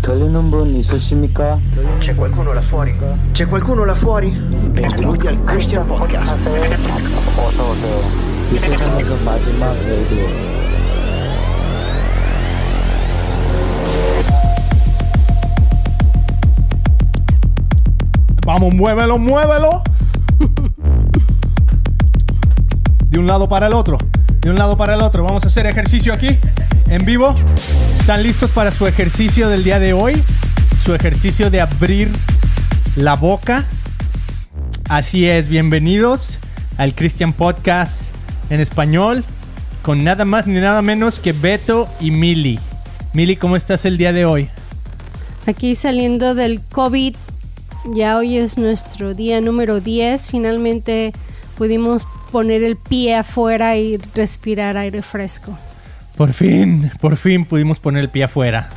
Togliano soshimika. C'è qualcuno là fuori? C'è qualcuno là fuori? Benvenuti al Christian Podcast. Vamos, muévelo, muévelo. De un lado para el otro. De un lado para el otro. Vamos a hacer ejercicio aquí en vivo. ¿Están listos para su ejercicio del día de hoy? Su ejercicio de abrir la boca. Así es, bienvenidos al Christian Podcast en español. Con nada más ni nada menos que Beto y Mili. Mili, ¿cómo estás el día de hoy? Aquí saliendo del COVID, ya hoy es nuestro día número 10. Finalmente pudimos poner el pie afuera y respirar aire fresco. Por fin, por fin pudimos poner el pie afuera.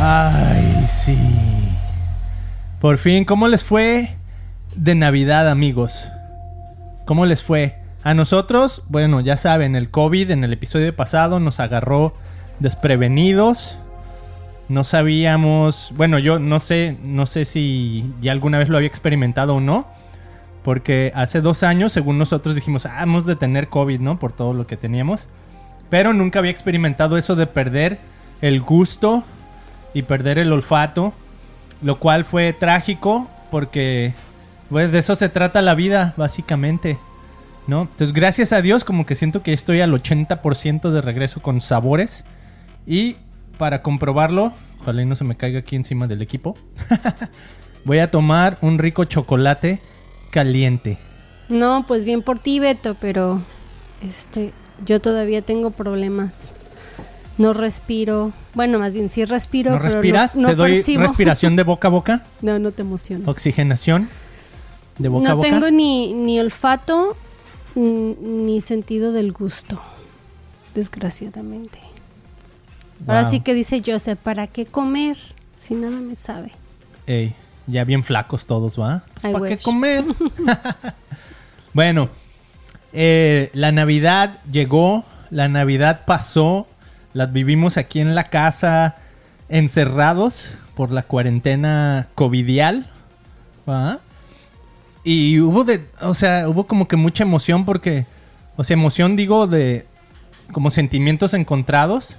Ay, sí. Por fin, ¿cómo les fue de Navidad, amigos? ¿Cómo les fue? A nosotros, bueno, ya saben, el COVID en el episodio pasado nos agarró desprevenidos. No sabíamos, bueno, yo no sé, no sé si ya alguna vez lo había experimentado o no, porque hace dos años, según nosotros dijimos, ah, hemos de tener COVID, ¿no? Por todo lo que teníamos, pero nunca había experimentado eso de perder el gusto y perder el olfato, lo cual fue trágico porque, pues, de eso se trata la vida, básicamente. ¿no? Entonces, gracias a Dios, como que siento que estoy al 80% de regreso con sabores. Y para comprobarlo, ojalá y no se me caiga aquí encima del equipo, voy a tomar un rico chocolate caliente. No, pues bien por ti, Beto, pero este, yo todavía tengo problemas. No respiro. Bueno, más bien sí respiro. ¿No pero respiras? No, no ¿Te doy percibo. respiración de boca a boca? no, no te emociones. ¿Oxigenación de boca a no boca? tengo ni, ni olfato ni sentido del gusto, desgraciadamente. Ahora sí que dice Joseph, ¿para qué comer si nada me sabe? Ey, ya bien flacos todos, ¿va? I ¿Para qué comer? bueno, eh, la Navidad llegó, la Navidad pasó, las vivimos aquí en la casa, encerrados por la cuarentena covidial, ¿va? Y hubo de, o sea, hubo como que mucha emoción porque, o sea, emoción digo de como sentimientos encontrados.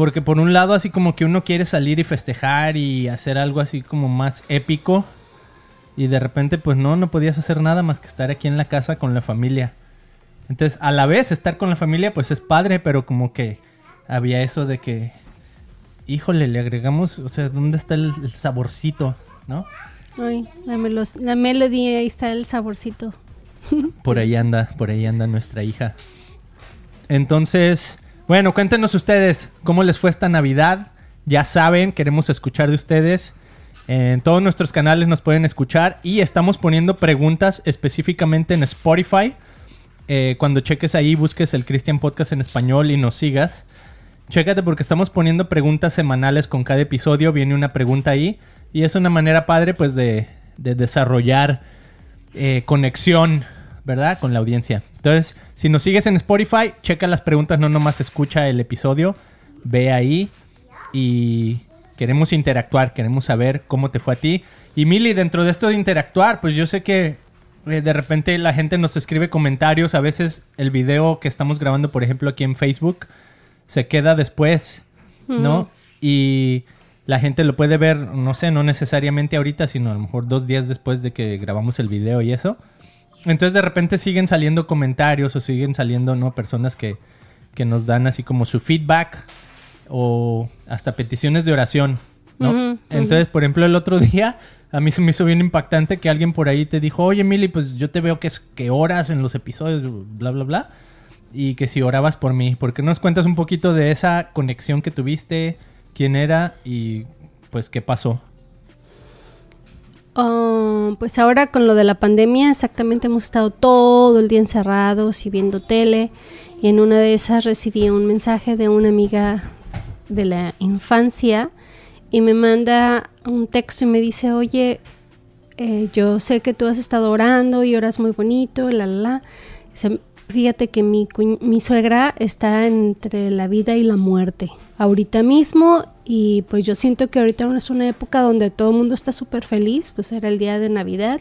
Porque por un lado así como que uno quiere salir y festejar y hacer algo así como más épico. Y de repente pues no, no podías hacer nada más que estar aquí en la casa con la familia. Entonces a la vez estar con la familia pues es padre, pero como que había eso de que, híjole, le agregamos, o sea, ¿dónde está el, el saborcito? ¿No? Ay, la, melos- la melodía, ahí está el saborcito. Por ahí anda, por ahí anda nuestra hija. Entonces, bueno, cuéntenos ustedes cómo les fue esta Navidad. Ya saben, queremos escuchar de ustedes. En todos nuestros canales nos pueden escuchar y estamos poniendo preguntas específicamente en Spotify. Eh, cuando cheques ahí, busques el Christian Podcast en español y nos sigas. Chécate porque estamos poniendo preguntas semanales con cada episodio. Viene una pregunta ahí. Y es una manera padre, pues, de, de desarrollar eh, conexión, ¿verdad? Con la audiencia. Entonces, si nos sigues en Spotify, checa las preguntas, no nomás escucha el episodio. Ve ahí y queremos interactuar, queremos saber cómo te fue a ti. Y Mili, dentro de esto de interactuar, pues yo sé que eh, de repente la gente nos escribe comentarios. A veces el video que estamos grabando, por ejemplo, aquí en Facebook, se queda después, ¿no? Y la gente lo puede ver, no sé, no necesariamente ahorita, sino a lo mejor dos días después de que grabamos el video y eso. Entonces de repente siguen saliendo comentarios o siguen saliendo, ¿no? Personas que, que nos dan así como su feedback o hasta peticiones de oración, ¿no? Entonces, por ejemplo, el otro día a mí se me hizo bien impactante que alguien por ahí te dijo, oye, Mili, pues yo te veo que, es, que oras en los episodios, bla, bla, bla. Y que si orabas por mí, ¿por qué no nos cuentas un poquito de esa conexión que tuviste? ¿Quién era? Y pues, ¿qué pasó? Oh, pues ahora con lo de la pandemia, exactamente hemos estado todo el día encerrados y viendo tele. Y en una de esas recibí un mensaje de una amiga de la infancia y me manda un texto y me dice, oye, eh, yo sé que tú has estado orando y oras muy bonito, la, la, la. Fíjate que mi, mi suegra está entre la vida y la muerte ahorita mismo y pues yo siento que ahorita es una época donde todo el mundo está súper feliz, pues era el día de Navidad.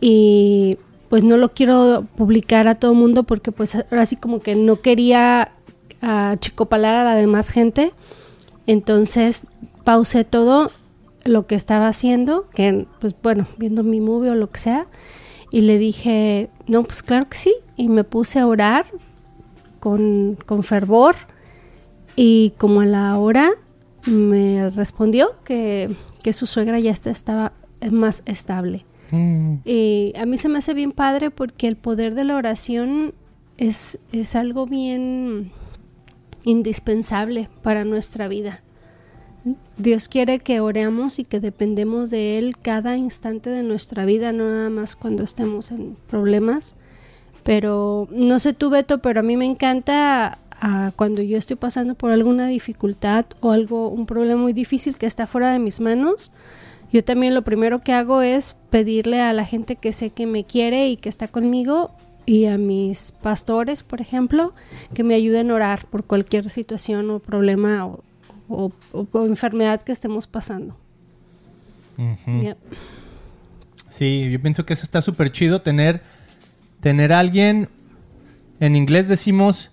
Y pues no lo quiero publicar a todo el mundo porque pues ahora sí como que no quería achicopalar a la demás gente, entonces pausé todo lo que estaba haciendo, que pues bueno, viendo mi movie o lo que sea, y le dije, no, pues claro que sí, y me puse a orar con, con fervor, y como a la hora me respondió que, que su suegra ya está, estaba más estable. Mm, Y a mí se me hace bien padre porque el poder de la oración es, es algo bien indispensable para nuestra vida. Dios quiere que oremos y que dependemos de Él cada instante de nuestra vida, no nada más cuando estemos en problemas. Pero no sé tú, Beto, pero a mí me encanta ah, cuando yo estoy pasando por alguna dificultad o algo, un problema muy difícil que está fuera de mis manos. Yo también lo primero que hago es pedirle a la gente que sé que me quiere y que está conmigo y a mis pastores, por ejemplo, que me ayuden a orar por cualquier situación o problema o, o- o- o enfermedad que estemos pasando. ujú. Yep. Sí, yo pienso que eso está súper chido tener, tener a alguien, en inglés decimos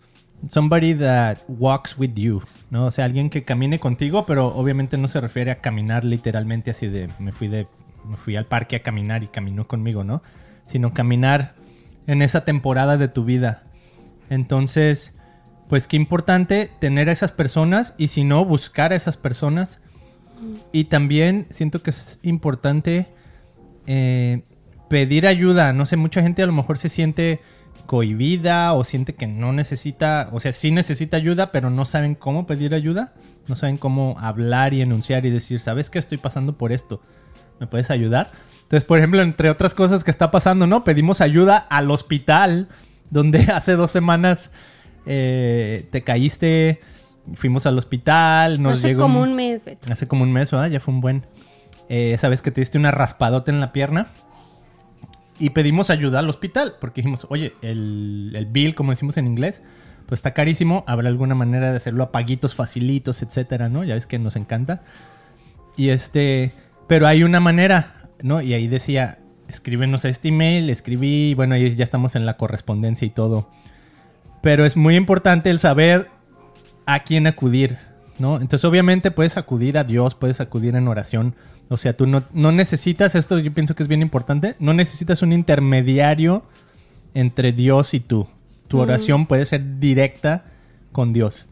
somebody that walks with you, ¿no? O sea, alguien que camine contigo, pero obviamente no se refiere a caminar literalmente así de me fui de me fui al parque a caminar y caminó conmigo, ¿no? Sino caminar en esa temporada de tu vida. Entonces, pues qué importante tener a esas personas y si no, buscar a esas personas. Y también siento que es importante eh, pedir ayuda. No sé, mucha gente a lo mejor se siente cohibida o siente que no necesita, o sea, sí necesita ayuda, pero no saben cómo pedir ayuda. No saben cómo hablar y enunciar y decir, ¿sabes que estoy pasando por esto? ¿Me puedes ayudar? Entonces, por ejemplo, entre otras cosas que está pasando, ¿no? Pedimos ayuda al hospital, donde hace dos semanas eh, te caíste, fuimos al hospital, nos Hace llegó... como un- un mes, Beto. Hace como un mes, ¿verdad? Ya fue un buen. Eh, esa vez que te diste una raspadota en la pierna. Y pedimos ayuda al hospital. Porque dijimos, oye, el, el bill, como decimos en inglés, pues está carísimo. Habrá alguna manera de hacerlo a paguitos facilitos, etcétera, ¿no? Ya ves que nos encanta. Y este. Pero hay una manera, ¿no? Y ahí decía, escríbenos a este email. Escribí, bueno, ahí ya estamos en la correspondencia y todo. Pero es muy importante el saber a quién acudir, ¿no? Entonces, obviamente, puedes acudir a Dios, puedes acudir en oración. O sea, tú no, no necesitas, esto yo pienso que es bien importante, no necesitas un intermediario entre Dios y tú. Tu oración puede ser directa con Dios.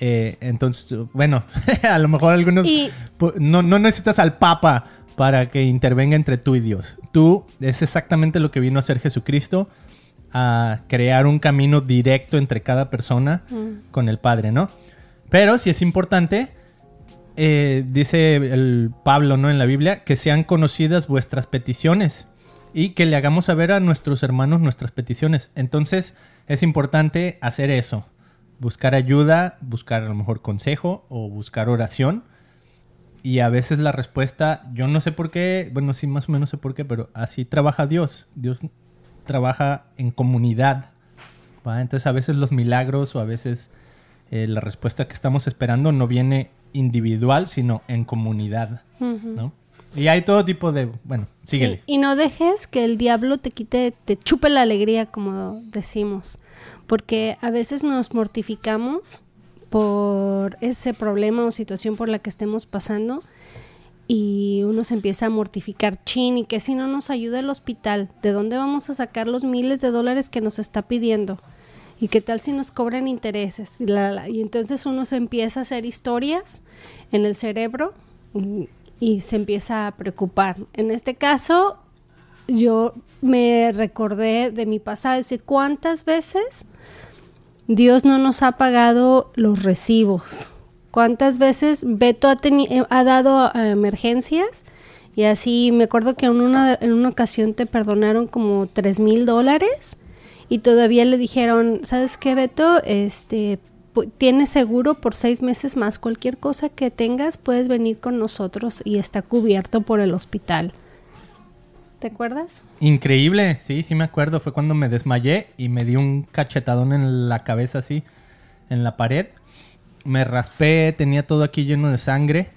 Eh, entonces, bueno, a lo mejor algunos... Y- no, no necesitas al Papa para que intervenga entre tú y Dios. Tú es exactamente lo que vino a hacer Jesucristo, a crear un camino directo entre cada persona con el Padre, ¿no? Pero si es importante, eh, dice el Pablo, ¿no? En la Biblia, que sean conocidas vuestras peticiones y que le hagamos saber a nuestros hermanos nuestras peticiones. Entonces, es importante hacer eso. Buscar ayuda, buscar a lo mejor consejo o buscar oración. Y a veces la respuesta, yo no sé por qué, bueno, sí, más o menos sé por qué, pero así trabaja Dios. Dios trabaja en comunidad. ¿va? Entonces a veces los milagros o a veces eh, la respuesta que estamos esperando no viene individual, sino en comunidad. ¿no? Y hay todo tipo de, bueno, síguele. Sí, y no dejes que el diablo te quite, te chupe la alegría, como decimos. Porque a veces nos mortificamos por ese problema o situación por la que estemos pasando y uno se empieza a mortificar, chin, y que si no nos ayuda el hospital, ¿de dónde vamos a sacar los miles de dólares que nos está pidiendo? ¿Y qué tal si nos cobran intereses? Y, entonces uno se empieza a hacer historias en el cerebro y, se empieza a preocupar. En este caso, yo me recordé de mi pasado, dice, ¿cuántas veces Dios no nos ha pagado los recibos? ¿Cuántas veces Beto ha, eh, ha dado eh, emergencias? Y así me acuerdo que en una, en una ocasión te perdonaron como tres mil dólares y todavía le dijeron, ¿sabes qué, Beto? Este, tienes seguro por seis meses más. Cualquier cosa que tengas puedes venir con nosotros y está cubierto por el hospital. ¿Te acuerdas? Increíble, sí, sí me acuerdo. Fue cuando me desmayé y me di un cachetadón en la cabeza así, en la pared. Me raspé, tenía todo aquí lleno de sangre.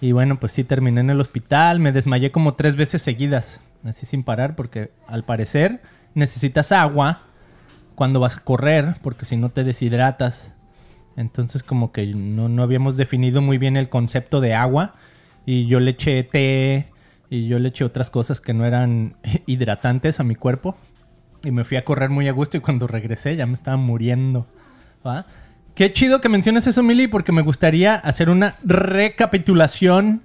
Y bueno, pues sí, terminé en el hospital. Me desmayé como tres veces seguidas, así sin parar, porque al parecer necesitas agua cuando vas a correr, porque si no te deshidratas. Entonces como que no, no habíamos definido muy bien el concepto de agua. Y yo le eché té y yo le eché otras cosas que no eran hidratantes a mi cuerpo. Y me fui a correr muy a gusto y cuando regresé ya me estaba muriendo. ¿va? Qué chido que menciones eso, Mili, porque me gustaría hacer una recapitulación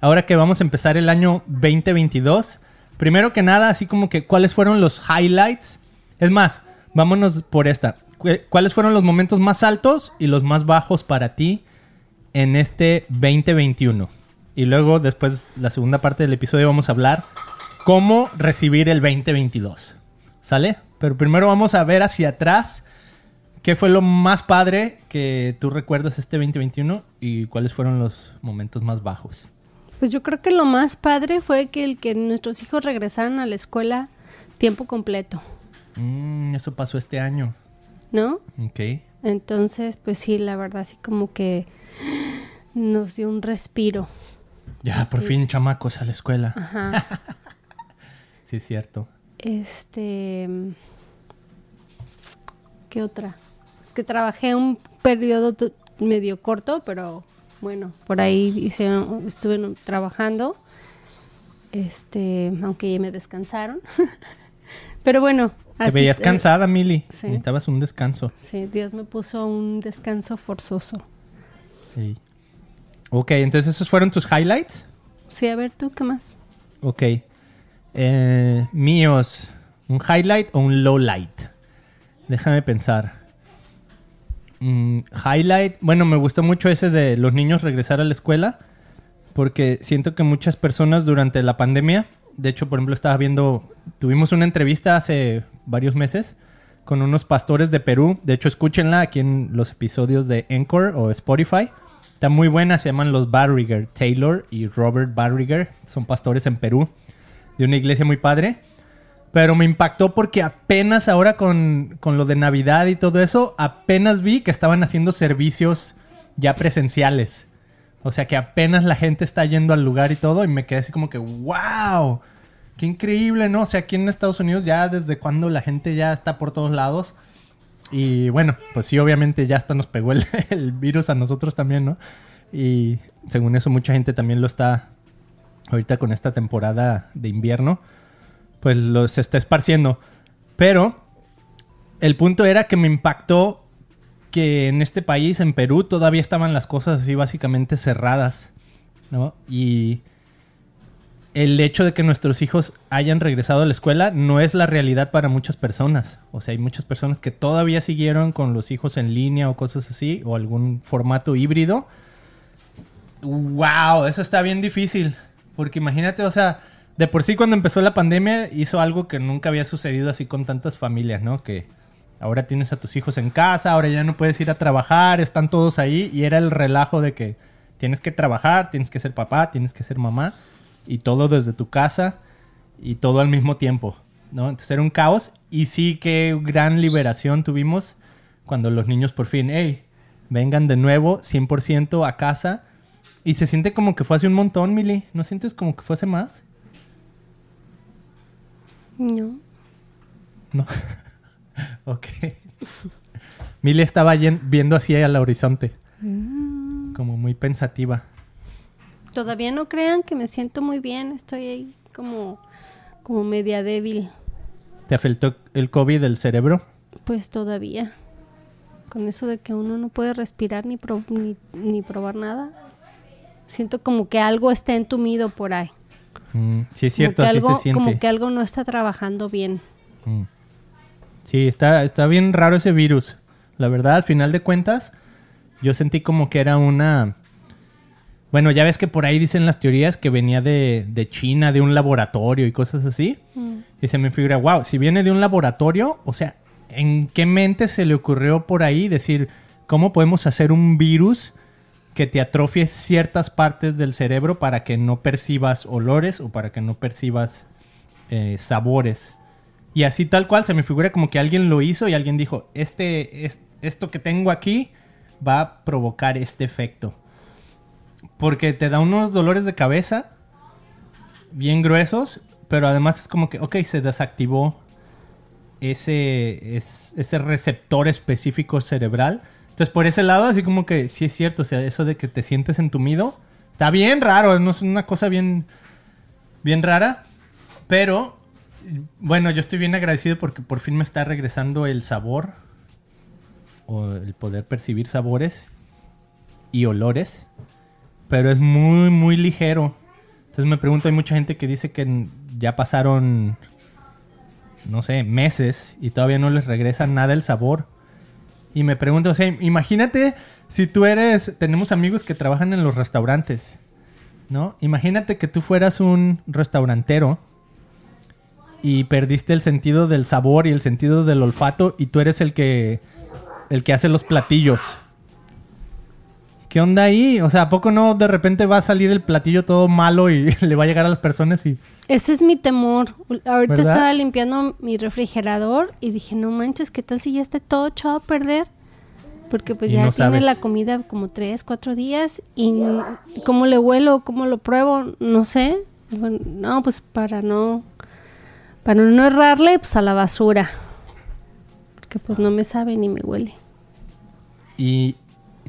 ahora que vamos a empezar el año 2022. Primero que nada, así como que cuáles fueron los highlights. Es más, vámonos por esta. Cu- ¿Cuáles fueron los momentos más altos y los más bajos para ti en este 2021? Y luego, después, la segunda parte del episodio, vamos a hablar cómo recibir el 2022. ¿Sale? Pero primero vamos a ver hacia atrás qué fue lo más padre que tú recuerdas este 2021 y cuáles fueron los momentos más bajos. Pues yo creo que lo más padre fue que el que nuestros hijos regresaran a la escuela tiempo completo, Mm, eso pasó este año. ¿no? Ok. Entonces, pues sí, la verdad, así como que nos dio un respiro. Ya, por fin, chamacos a la escuela. Ajá. Sí, es cierto. Este. ¿Qué otra? Es que trabajé un periodo medio corto, pero bueno, por ahí hice, estuve trabajando. Este, aunque ya me descansaron. pero bueno, Te así veías es, eh, cansada, Mili. sí. Necesitabas un descanso. Sí, Dios me puso un descanso forzoso. Sí. Ok, entonces esos fueron tus highlights. Sí, a ver, ¿tú qué más? Ok. Eh, míos, ¿un highlight o un low light? Déjame pensar. Mm, highlight, bueno, me gustó mucho ese de los niños regresar a la escuela, porque siento que muchas personas durante la pandemia, de hecho, por ejemplo, estaba viendo, tuvimos una entrevista hace varios meses con unos pastores de Perú, de hecho, escúchenla aquí en los episodios de Encore o Spotify. Está muy buena, se llaman los Barriger, Taylor y Robert Barriger, son pastores en Perú, de una iglesia muy padre. Pero me impactó porque apenas ahora con, con lo de Navidad y todo eso, apenas vi que estaban haciendo servicios ya presenciales. O sea que apenas la gente está yendo al lugar y todo y me quedé así como que, wow, qué increíble, ¿no? O sea, aquí en Estados Unidos ya desde cuando la gente ya está por todos lados. Y bueno, pues sí, obviamente ya hasta nos pegó el, virus a nosotros también, ¿no? Y según eso mucha gente también lo está ahorita con esta temporada de invierno, pues lo, se está esparciendo. Pero el punto era que me impactó que en este país, en Perú, todavía estaban las cosas así básicamente cerradas, ¿no? Y el hecho de que nuestros hijos hayan regresado a la escuela no es la realidad para muchas personas. O sea, hay muchas personas que todavía siguieron con los hijos en línea o cosas así, o algún formato híbrido. ¡Wow! Eso está bien difícil. Porque imagínate, o sea, de por sí cuando empezó la pandemia hizo algo que nunca había sucedido así con tantas familias, ¿no? Que ahora tienes a tus hijos en casa, ahora ya no puedes ir a trabajar, están todos ahí y era el relajo de que tienes que trabajar, tienes que ser papá, tienes que ser mamá y todo desde tu casa y todo al mismo tiempo, ¿no? Entonces era un caos y sí que gran liberación tuvimos cuando los niños por fin, hey, vengan de nuevo 100% a casa y se siente como que fue hace un montón, Mili, ¿no sientes como que fue hace más? No. No. ok. Mili estaba viendo así al horizonte. Como muy pensativa. Todavía no crean que me siento muy bien, estoy ahí como, como media débil. ¿Te afectó el COVID del cerebro? Pues todavía. Con eso de que uno no puede respirar ni, pro- ni, ni probar nada. Siento como que algo está entumido por ahí. Mm, sí, es cierto, así algo, se siente. Como que algo no está trabajando bien. Mm. Sí, está, está bien raro ese virus. La verdad, al final de cuentas, yo sentí como que era una... Bueno, ya ves que por ahí dicen las teorías que venía de, de China, de un laboratorio y cosas así. Y se me figura, wow, si viene de un laboratorio, o sea, ¿en qué mente se le ocurrió por ahí decir, ¿cómo podemos hacer un virus que te atrofie ciertas partes del cerebro para que no percibas olores o para que no percibas eh, sabores. Y así tal cual se me figura como que alguien lo hizo y alguien dijo, este, es- esto que tengo aquí va a provocar este efecto. Porque te da unos dolores de cabeza bien gruesos, pero además es como que, ok, se desactivó ese, es- ese receptor específico cerebral. Entonces, por ese lado, así como que sí es cierto, o sea, eso de que te sientes entumido, está bien raro, no es una cosa bien, bien rara, pero bueno, yo estoy bien agradecido porque por fin me está regresando el sabor o el poder percibir sabores y olores, pero es muy, muy ligero. Entonces me pregunto, hay mucha gente que dice que ya pasaron, no sé, meses y todavía no les regresa nada el sabor. Y me pregunto, o sea, imagínate si tú eres, tenemos amigos que trabajan en los restaurantes, ¿no? Imagínate que tú fueras un restaurantero y perdiste el sentido del sabor y el sentido del olfato y tú eres el que el que hace los platillos. ¿Qué onda ahí? O sea, ¿a poco no de repente va a salir el platillo todo malo y le va a llegar a las personas y Ese es mi temor. Ahorita ¿Verdad? estaba limpiando mi refrigerador y dije, no manches, ¿qué tal si ya está todo echado a perder? Porque pues Y ya no tiene sabes. la comida como tres, cuatro días y cómo le huelo, cómo lo pruebo, no sé. No, pues para no, para no errarle, pues a la basura. Porque pues no me sabe ni me huele. y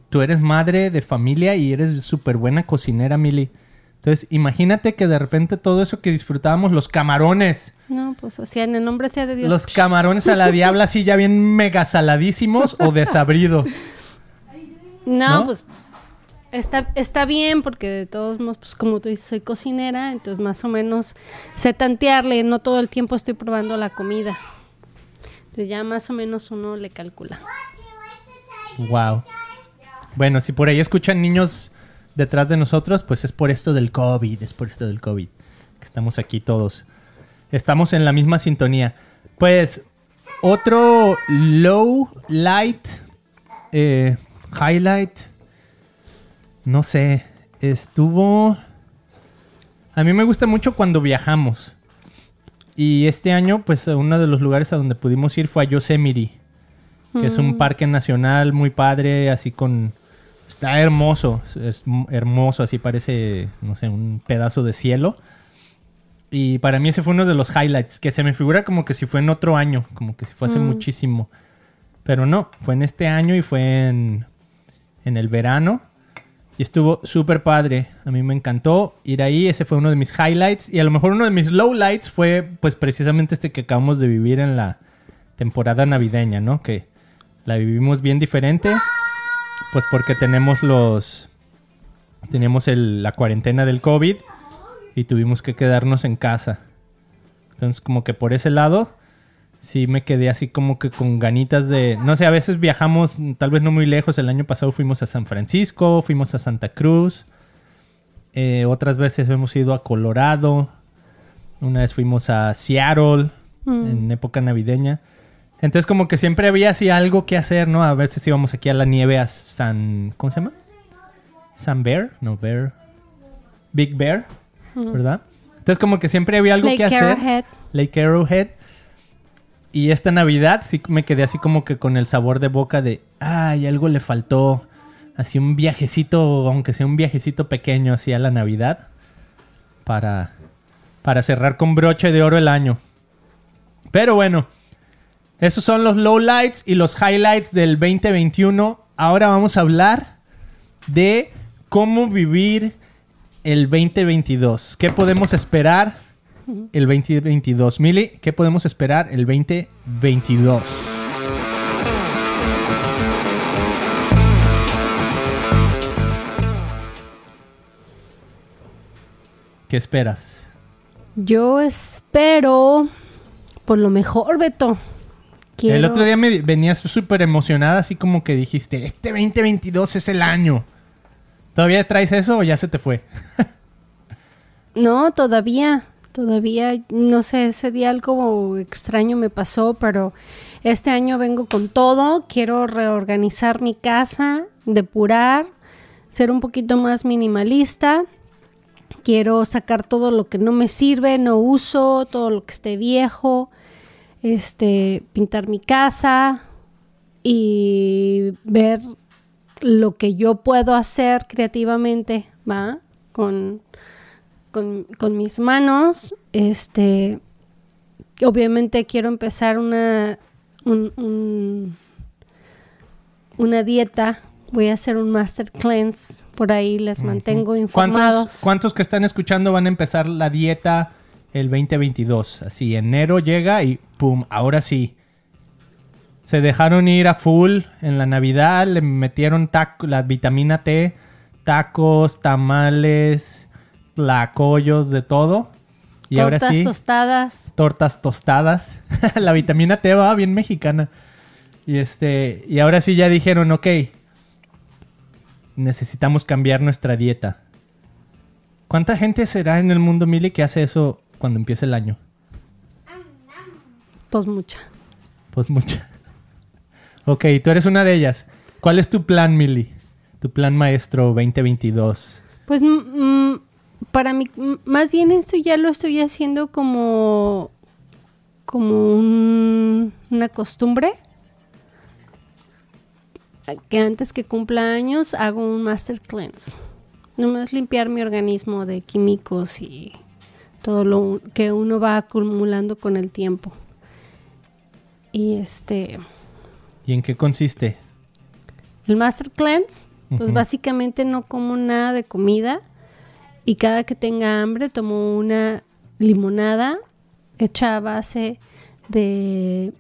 tú eres madre de familia y eres súper buena cocinera, Mili. Entonces, imagínate que de repente todo eso que disfrutábamos, los camarones, No, pues así en el nombre sea de Dios. los camarones a la diabla así ya bien mega saladísimos o desabridos. No, ¿no? pues está, está bien porque de todos modos, pues como tú dices, soy cocinera, entonces más o menos sé tantearle, no todo el tiempo estoy probando la comida. Entonces ya más o menos uno le calcula. Wow. Bueno, si por ahí escuchan niños detrás de nosotros, pues es por esto del COVID, es por esto del COVID. Que estamos aquí todos. Estamos en la misma sintonía. Pues, otro low light, eh, highlight, no sé, estuvo... A mí me gusta mucho cuando viajamos. Y este año, pues, uno de los lugares a donde pudimos ir fue a Yosemite que es un parque nacional muy padre, así con... Está hermoso, es hermoso, así parece, no sé, un pedazo de cielo. Y para mí ese fue uno de los highlights, que se me figura como que si fue en otro año, como que si fue hace Mm. muchísimo. Pero no, fue en este año y fue en, en el verano. Y estuvo súper padre. A mí me encantó ir ahí. Ese fue uno de mis highlights. Y a lo mejor uno de mis lowlights fue pues precisamente este que acabamos de vivir en la temporada navideña, ¿no? Que la vivimos bien diferente. Pues porque tenemos los... Teníamos el- la cuarentena del COVID y tuvimos que quedarnos en casa. Entonces como que por ese lado sí me quedé así como que con ganitas de... No sé, a veces viajamos tal vez no muy lejos. El año pasado fuimos a San Francisco, fuimos a Santa Cruz. Eh, otras veces hemos ido a Colorado. Una vez fuimos a Seattle Mm. en época navideña. Entonces como que siempre había así algo que hacer, ¿no? A veces íbamos aquí a la nieve a San... ¿Cómo se llama? San Bear, no Bear. Big Bear, ¿verdad? Entonces como que siempre había algo Lake que hacer. Arrowhead. Lake Arrowhead. Y esta Navidad sí me quedé así como que con el sabor de boca de, ay, algo le faltó. Así un viajecito, aunque sea un viajecito pequeño así a la Navidad. Para, para cerrar con broche de oro el año. Pero bueno, esos son los lowlights y los highlights del 2021. Ahora vamos a hablar de cómo vivir el 2022. ¿Qué podemos esperar el 2022? Mili, ¿qué podemos esperar el 2022? ¿Qué esperas? Yo espero por lo mejor, Beto. Quiero- El otro día me venías súper emocionada, así como que dijiste, este 2022 es el año. ¿Todavía traes eso o ya se te fue? No, todavía, todavía, no sé, ese día algo extraño me pasó, pero este año vengo con todo, quiero reorganizar mi casa, depurar, ser un poquito más minimalista Quiero sacar todo lo que no me sirve, no uso, todo lo que esté viejo, este, pintar mi casa y ver lo que yo puedo hacer creativamente, ¿va? Con, con, con mis manos, este, obviamente quiero empezar una, un- un- una dieta. Voy a hacer un master cleanse. Por ahí les mantengo informados. ¿Cuántos, ¿Cuántos que están escuchando van a empezar la dieta el 2022? Así, enero llega y pum, ahora sí. Se dejaron ir a full en la Navidad, le metieron taco, la vitamina T, tacos, tamales, tlacoyos, de todo. Y ahora Tortas sí, tostadas. tortas tostadas. la vitamina T va bien mexicana. Y este, y ahora sí ya dijeron, ok, necesitamos cambiar nuestra dieta. ¿Cuánta gente será en el mundo, Mili, que hace eso cuando empieza el año? Pues mucha. Pues mucha. Ok, tú eres una de ellas. ¿Cuál es tu plan, Mili? Tu plan maestro 2022. Pues mm, mm, para mí, más bien esto ya lo estoy haciendo como, como un- una costumbre. Que antes que cumpla años hago un master cleanse. Nomás limpiar mi organismo de químicos y todo lo que uno va acumulando con el tiempo. Y este, ¿Y en qué consiste? el Master Cleanse, pues básicamente no como nada de comida y cada que tenga hambre tomo una limonada hecha a base de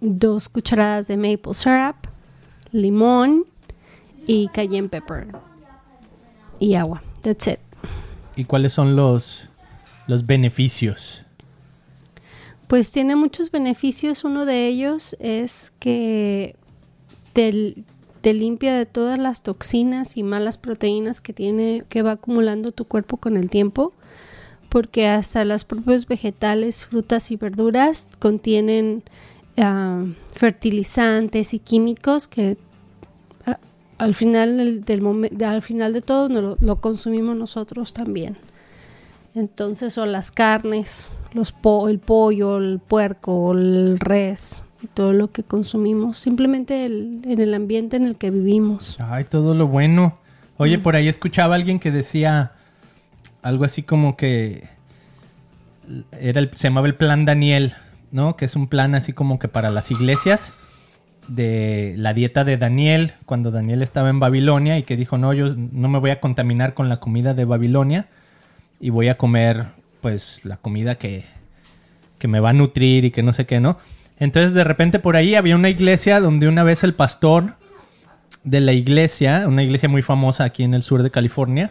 dos cucharadas de maple syrup, limón y cayenne pepper y agua. That's it. ¿Y cuáles son los, los beneficios? Pues tiene muchos beneficios. Uno de ellos es que te, te limpia de todas las toxinas y malas proteínas que tiene, que va acumulando tu cuerpo con el tiempo. Porque hasta los propios vegetales, frutas y verduras contienen ah, fertilizantes y químicos que ah, al final del, al final de todo lo, lo consumimos nosotros también. Entonces, o las carnes, los po- el pollo, el puerco, el res y todo lo que consumimos, simplemente el- en el ambiente en el que vivimos. Ay, todo lo bueno. Oye, por ahí escuchaba a alguien que decía algo así como que era el- se llamaba el plan Daniel, ¿no? Que es un plan así como que para las iglesias de la dieta de Daniel cuando Daniel estaba en Babilonia y que dijo, no, yo no me voy a contaminar con la comida de Babilonia y voy a comer pues la comida que, que me va a nutrir y que no sé qué, ¿no? Entonces de repente por ahí había una iglesia donde una vez el pastor de la iglesia, una iglesia muy famosa aquí en el sur de California,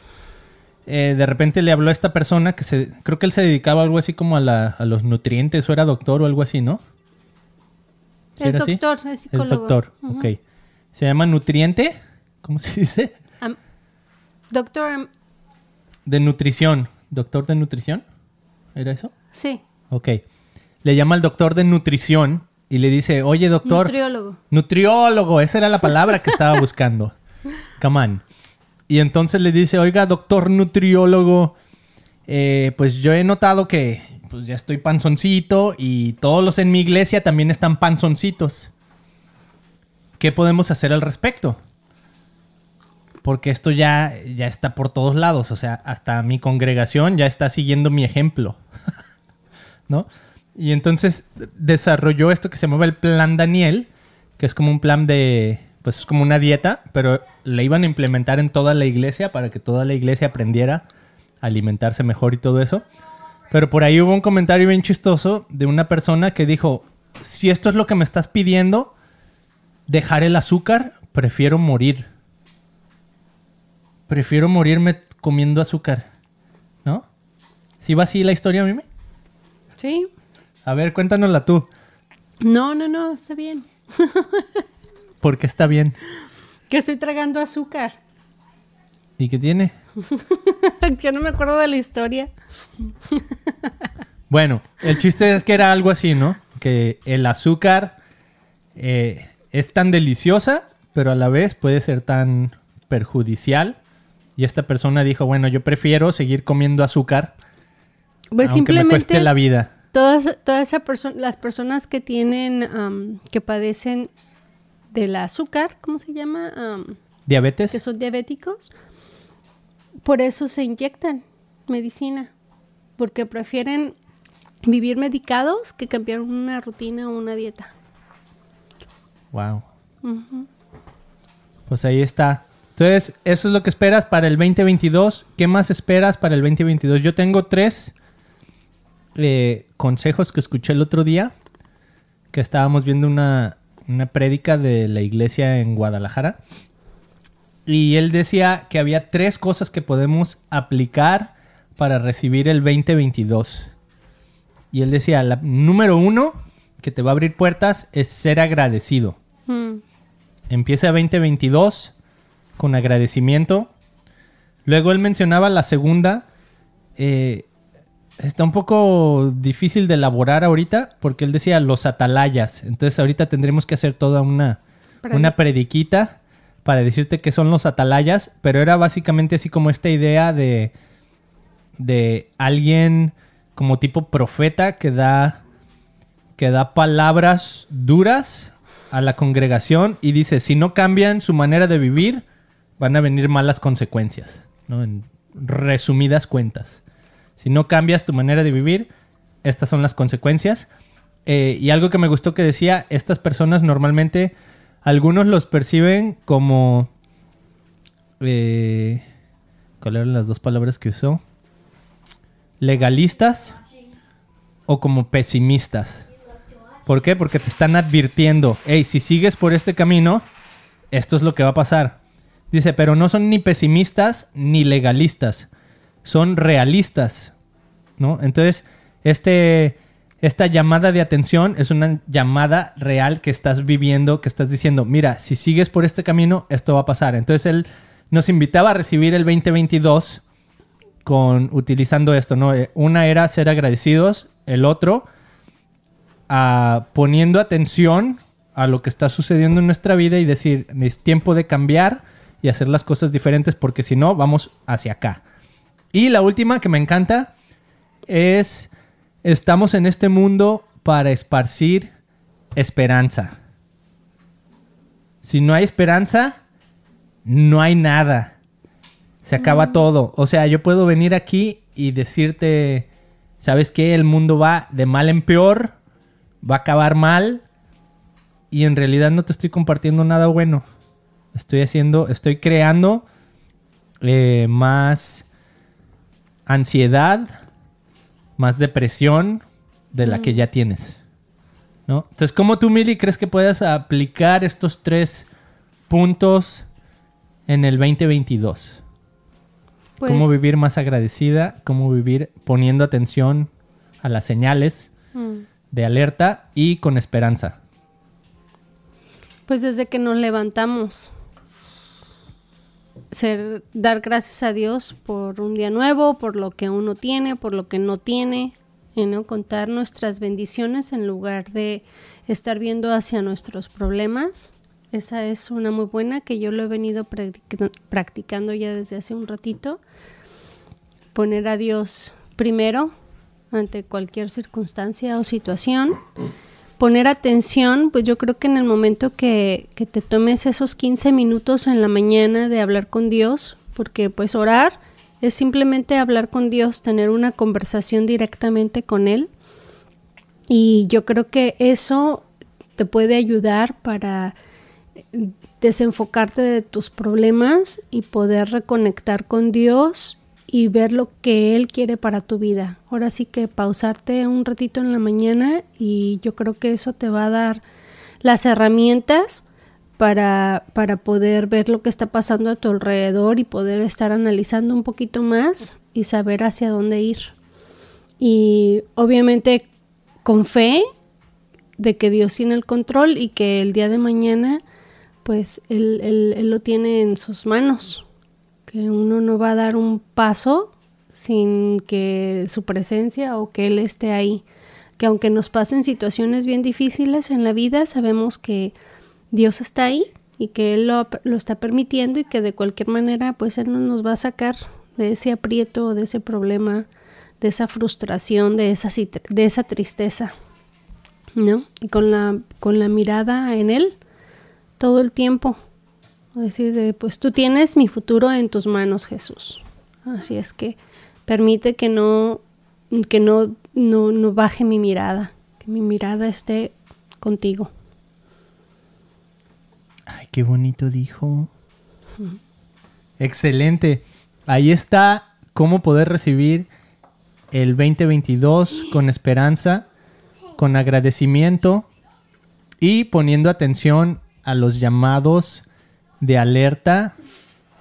eh, de repente le habló a esta persona que se, creo que él se dedicaba a algo así como a, la- a los nutrientes o era doctor o algo así, ¿no? ¿Sí Es era así? doctor, es Es psicólogo. doctor, Ujú. ok. ¿Se llama nutriente? ¿Cómo se dice? Doctor, De nutrición. ¿Doctor de nutrición? ¿Era eso? sí, Ok. Le llama al doctor de nutrición y le dice, oye doctor, nutriólogo. Nutriólogo, esa era la palabra que estaba buscando. Come on. Y entonces le dice, oiga, doctor nutriólogo, eh, pues yo he notado que pues ya estoy panzoncito y todos los en mi iglesia también están panzoncitos. ¿Qué podemos hacer al respecto? Porque esto ya, ya está por todos lados, o sea, hasta mi congregación ya está siguiendo mi ejemplo. ¿No? Y entonces desarrolló esto que se llamaba el Plan Daniel, que es como un plan de, pues es como una dieta, pero la iban a implementar en toda la iglesia para que toda la iglesia aprendiera a alimentarse mejor y todo eso. Pero por ahí hubo un comentario bien chistoso de una persona que dijo, si esto es lo que me estás pidiendo, dejar el azúcar, prefiero morir. Prefiero morirme comiendo azúcar. ¿No? ¿Sí va así la historia, Mimi? Sí. A ver, cuéntanosla tú. No, no, no, está bien. Porque está bien. Que estoy tragando azúcar. ¿Y qué tiene? ya no me acuerdo de la historia. Bueno, el chiste es que era algo así, ¿no? Que el azúcar eh, es tan deliciosa, pero a la vez puede ser tan perjudicial Y esta persona dijo, bueno, yo prefiero seguir comiendo azúcar Pues aunque me cueste la vida. Todas, todas esa perso- las personas que tienen, que padecen del azúcar, ¿cómo se llama? Am, ¿Diabetes? que son diabéticos, por eso se inyectan medicina, porque prefieren vivir medicados que cambiar una rutina o una dieta. Wow. Pues ahí está. Entonces, eso es lo que esperas para el 2022. ¿Qué más esperas para el 2022? Yo tengo tres eh, consejos que escuché el otro día. Que estábamos viendo una, una prédica de la iglesia en Guadalajara. Y él decía que había tres cosas que podemos aplicar para recibir el 2022. Y él decía, la número uno que te va a abrir puertas es ser agradecido. Mm. Empieza 2022 con agradecimiento. Luego él mencionaba la segunda. eh, está un poco difícil de elaborar ahorita porque él decía los atalayas. Entonces ahorita tendremos que hacer toda una, una prediquita para decirte qué son los atalayas. Pero era básicamente así como esta idea de, de alguien como tipo profeta que da que da palabras duras a la congregación y dice, si no cambian su manera de vivir, van a venir malas consecuencias, ¿no? En resumidas cuentas. Si no cambias tu manera de vivir, estas son las consecuencias. Eh, y algo que me gustó que decía, estas personas normalmente, algunos los perciben como... eh, ¿Cuáles eran las dos palabras que usó? Legalistas o como pesimistas. ¿Por qué? Porque te están advirtiendo, hey, si sigues por este camino, esto es lo que va a pasar. Dice, pero no son ni pesimistas ni legalistas, son realistas, ¿no? Entonces, este, esta llamada de atención es una llamada real que estás viviendo, que estás diciendo, mira, si sigues por este camino, esto va a pasar. Entonces, él nos invitaba a recibir el 2022 con utilizando esto, ¿no? Eh, Una era ser agradecidos, el otro a poniendo atención a lo que está sucediendo en nuestra vida y decir, es tiempo de cambiar y hacer las cosas diferentes porque si no, vamos hacia acá. Y la última que me encanta es, estamos en este mundo para esparcir esperanza. Si no hay esperanza, no hay nada. Se acaba todo. O sea, yo puedo venir aquí y decirte, ¿sabes qué? El mundo va de mal en peor, va a acabar mal y en realidad no te estoy compartiendo nada bueno. Estoy haciendo, estoy creando eh, más ansiedad, más depresión de la que ya tienes. ¿no? Entonces, ¿cómo tú, Mili, crees que puedas aplicar estos tres puntos en el 2022? Pues, cómo vivir más agradecida, cómo vivir poniendo atención a las señales mm, de alerta y con esperanza. Pues desde que nos levantamos, ser, dar gracias a Dios por un día nuevo, por lo que uno tiene, por lo que no tiene, y no contar nuestras bendiciones en lugar de estar viendo hacia nuestros problemas. Esa es una muy buena que yo lo he venido practic- practicando ya desde hace un ratito. Poner a Dios primero ante cualquier circunstancia o situación poner atención, pues yo creo que en el momento que, que te tomes esos 15 minutos en la mañana de hablar con Dios, porque pues orar es simplemente hablar con Dios, tener una conversación directamente con Él. Y yo creo que eso te puede ayudar para desenfocarte de tus problemas y poder reconectar con Dios y ver lo que Él quiere para tu vida. Ahora sí que pausarte un ratito en la mañana y yo creo que eso te va a dar las herramientas para, para poder ver lo que está pasando a tu alrededor y poder estar analizando un poquito más y saber hacia dónde ir. Y obviamente con fe de que Dios tiene el control y que el día de mañana pues él, él- él lo tiene en sus manos, que uno no va a dar un paso sin que su presencia o que Él esté ahí, que aunque nos pasen situaciones bien difíciles en la vida, sabemos que Dios está ahí y que Él lo, lo está permitiendo y que de cualquier manera pues Él no nos va a sacar de ese aprieto, de ese problema, de esa frustración, de esa, de esa tristeza, ¿no? Y con la, con la mirada en Él todo el tiempo. Decir, pues tú tienes mi futuro en tus manos, Jesús. Así es que permite que no, que no, no, no baje mi mirada, que mi mirada esté contigo. Ay, qué bonito dijo. Excelente. Ahí está cómo poder recibir el 2022 con esperanza, con agradecimiento y poniendo atención a los llamados de alerta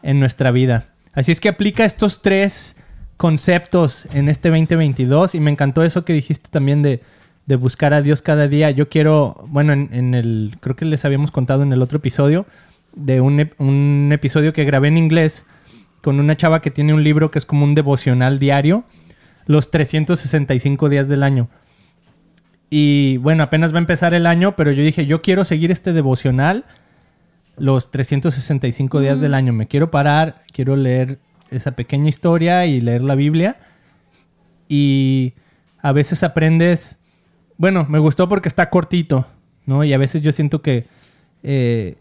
en nuestra vida. Así es que aplica estos tres conceptos en este 2022 y me encantó eso que dijiste también de, de buscar a Dios cada día. Yo quiero, bueno, en, el, creo que les habíamos contado en el otro episodio, de un, un episodio que grabé en inglés con una chava que tiene un libro que es como un devocional diario, los 365 días del año. Y bueno, apenas va a empezar el año, pero yo dije, yo quiero seguir este devocional los 365 días del año. Me quiero parar, quiero leer esa pequeña historia y leer la Biblia. Y a veces aprendes, bueno, me gustó porque está cortito, ¿no? Y a veces yo siento que eh,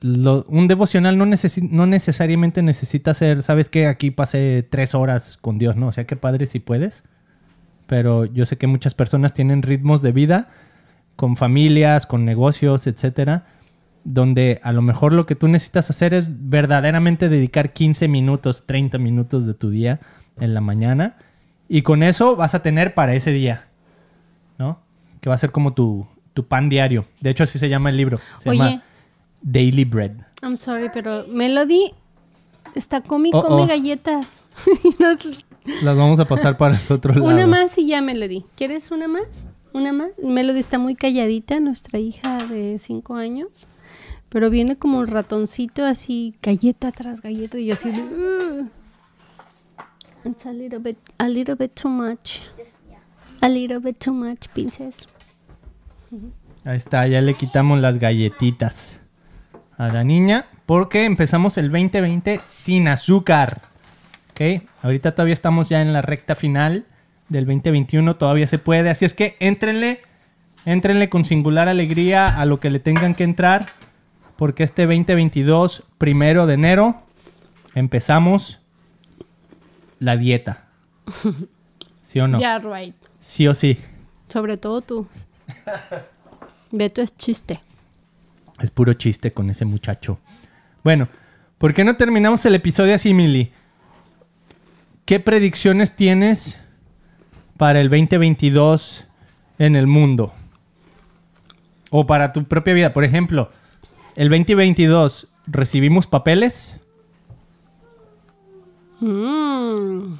lo- un devocional no, necesi- no necesariamente necesita ser, ¿sabes qué? Aquí pasé tres horas con Dios, ¿no? O sea, qué padre si puedes. Pero yo sé que muchas personas tienen ritmos de vida con familias, con negocios, etcétera, donde a lo mejor lo que tú necesitas hacer es verdaderamente dedicar 15 minutos, 30 minutos de tu día en la mañana y con eso vas a tener para ese día, ¿no? Que va a ser como tu, tu pan diario. De hecho, así se llama el libro. Se Oye. llama Daily Bread. I'm sorry, pero Melody está come y Oh, come oh. galletas. Nos- Las vamos a pasar para el otro lado. una más y ya, Melody. ¿Quieres una más? ¿Una más? Melody está muy calladita, nuestra hija de cinco años. Pero viene como un ratoncito así, galleta tras galleta. Y yo así. "Ugh". It's a little bit, a little bit too much. A little bit too much, princess. Ahí está, ya le quitamos las galletitas a la niña porque empezamos el 2020 sin azúcar. ¿Ok? Ahorita todavía estamos ya en la recta final del 2021, todavía se puede. Así es que éntrenle, éntrenle con singular alegría a lo que le tengan que entrar porque este 2022, primero de enero, empezamos la dieta. ¿Sí o no? Yeah, right. Sí o sí. Sobre todo tú. Beto es chiste. Es puro chiste con ese muchacho. Bueno, ¿por qué no terminamos el episodio así, Mili? ¿Qué predicciones tienes para el 2022 en el mundo? O para tu propia vida. Por ejemplo, el 2022, ¿recibimos papeles? Mm.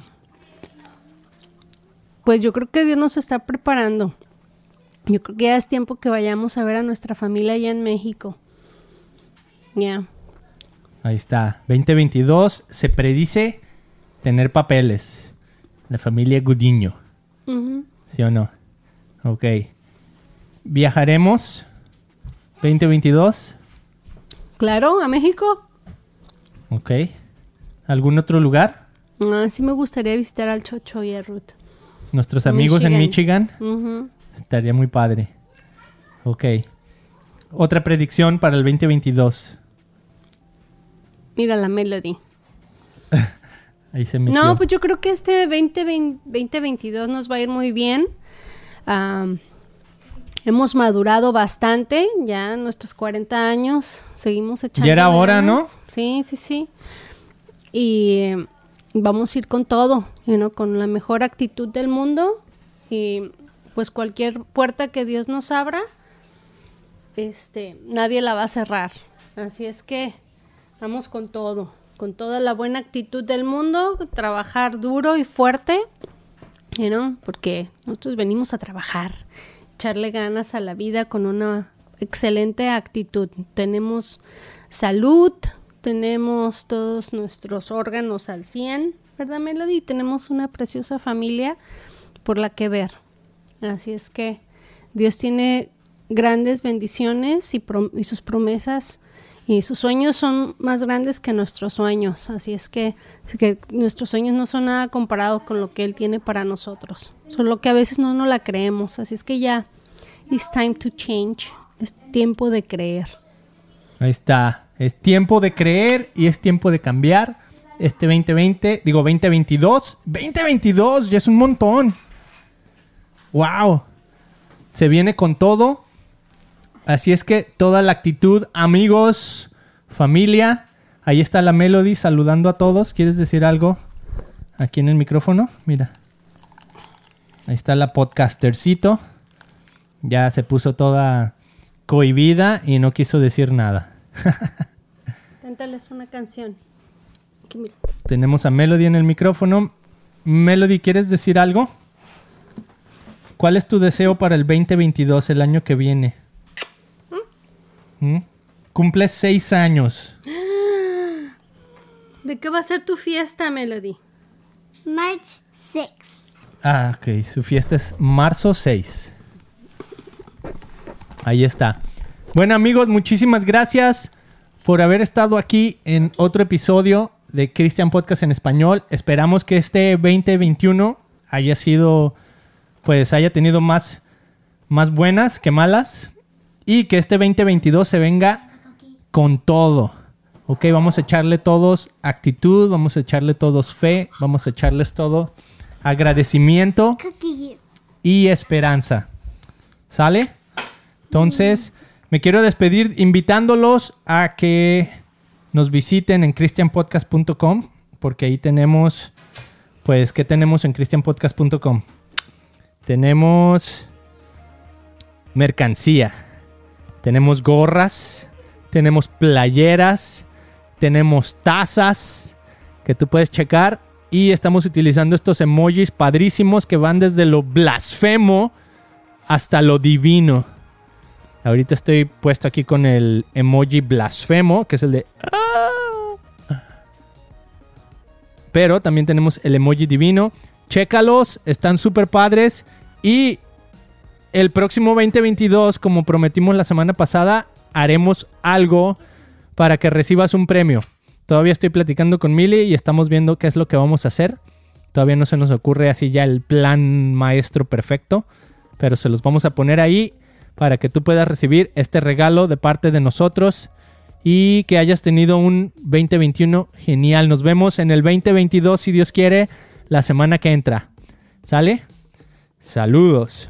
Pues yo creo que Dios nos está preparando. Yo creo que ya es tiempo que vayamos a ver a nuestra familia allá en México. Ya. Ahí está. 2022 se predice tener papeles. La familia Gudiño. ¿Sí o no? Ok. ¿Viajaremos 2022? Claro, a México. Ok. ¿Algún otro lugar? Ah, sí me gustaría visitar al Chocho y a Ruth. Nuestros amigos en Michigan. Ujú. Estaría muy padre. Ok. Otra predicción para el 2022. Mira la Melody. Ahí se metió. No, pues yo creo que este 2020 2022 nos va a ir muy bien. Am, hemos madurado bastante, ya nuestros 40 años seguimos echando. Ya era hora, ¿no? ganas. Sí, sí, sí. Y eh, vamos a ir con todo, you know, con la mejor actitud del mundo. Y pues cualquier puerta que Dios nos abra, este, nadie la va a cerrar. Así es que vamos con todo, con toda la buena actitud del mundo, trabajar duro y fuerte, you know, porque nosotros venimos a trabajar, echarle ganas a la vida con una excelente actitud. Tenemos salud, tenemos todos nuestros órganos al 100, ¿verdad, Melody? Tenemos una preciosa familia por la que ver. Así es que Dios tiene grandes bendiciones y, prom- y sus promesas Y sus sueños son más grandes que nuestros sueños. Así es que, nuestros sueños no son nada comparado con lo que Él tiene para nosotros. Solo que a veces no nos la creemos. Así es que ya, it's time to change. Es tiempo de creer. Ahí está. Es tiempo de creer y es tiempo de cambiar. Este 2020, digo 2022. 2022, ya es un montón. ¡Wow! Se viene con todo. Así es que toda la actitud, amigos, familia. Ahí está la Melody saludando a todos. ¿Quieres decir algo? Aquí en el micrófono. Mira. Ahí está la podcastercito. Ya se puso toda cohibida y no quiso decir nada. Cántales una canción. Aquí, mira. Tenemos a Melody en el micrófono. Melody, ¿quieres decir algo? ¿Cuál es tu deseo para el 2022, el año que viene? ¿Mm? Cumples seis años. ¿De qué va a ser tu fiesta, Melody? March 6. Ah, ok. Su fiesta es marzo 6. Ahí está. Bueno, amigos, muchísimas gracias por haber estado aquí en otro episodio de Christian Podcast en español. Esperamos que este 2021 haya sido, pues, haya tenido más, más buenas que malas. Y que este 2022 se venga con todo. Ok, vamos a echarle todos actitud, vamos a echarle todos fe, vamos a echarles todo agradecimiento y esperanza. ¿Sale? Entonces, me quiero despedir invitándolos a que nos visiten en christianpodcast.com, porque ahí tenemos, pues, ¿qué tenemos en christianpodcast.com? Tenemos mercancía, tenemos gorras, tenemos playeras, tenemos tazas que tú puedes checar y estamos utilizando estos emojis padrísimos que van desde lo blasfemo hasta lo divino. Ahorita estoy puesto aquí con el emoji blasfemo, que es el de... "Ah". Pero también tenemos el emoji divino. Chécalos, están súper padres. Y el próximo 2022, como prometimos la semana pasada, haremos algo para que recibas un premio. Todavía estoy platicando con Mili y estamos viendo qué es lo que vamos a hacer. Todavía no se nos ocurre así ya el plan maestro perfecto, pero se los vamos a poner ahí para que tú puedas recibir este regalo de parte de nosotros y que hayas tenido un 2021 genial. Nos vemos en el 2022, si Dios quiere, la semana que entra. ¿Sale? Saludos.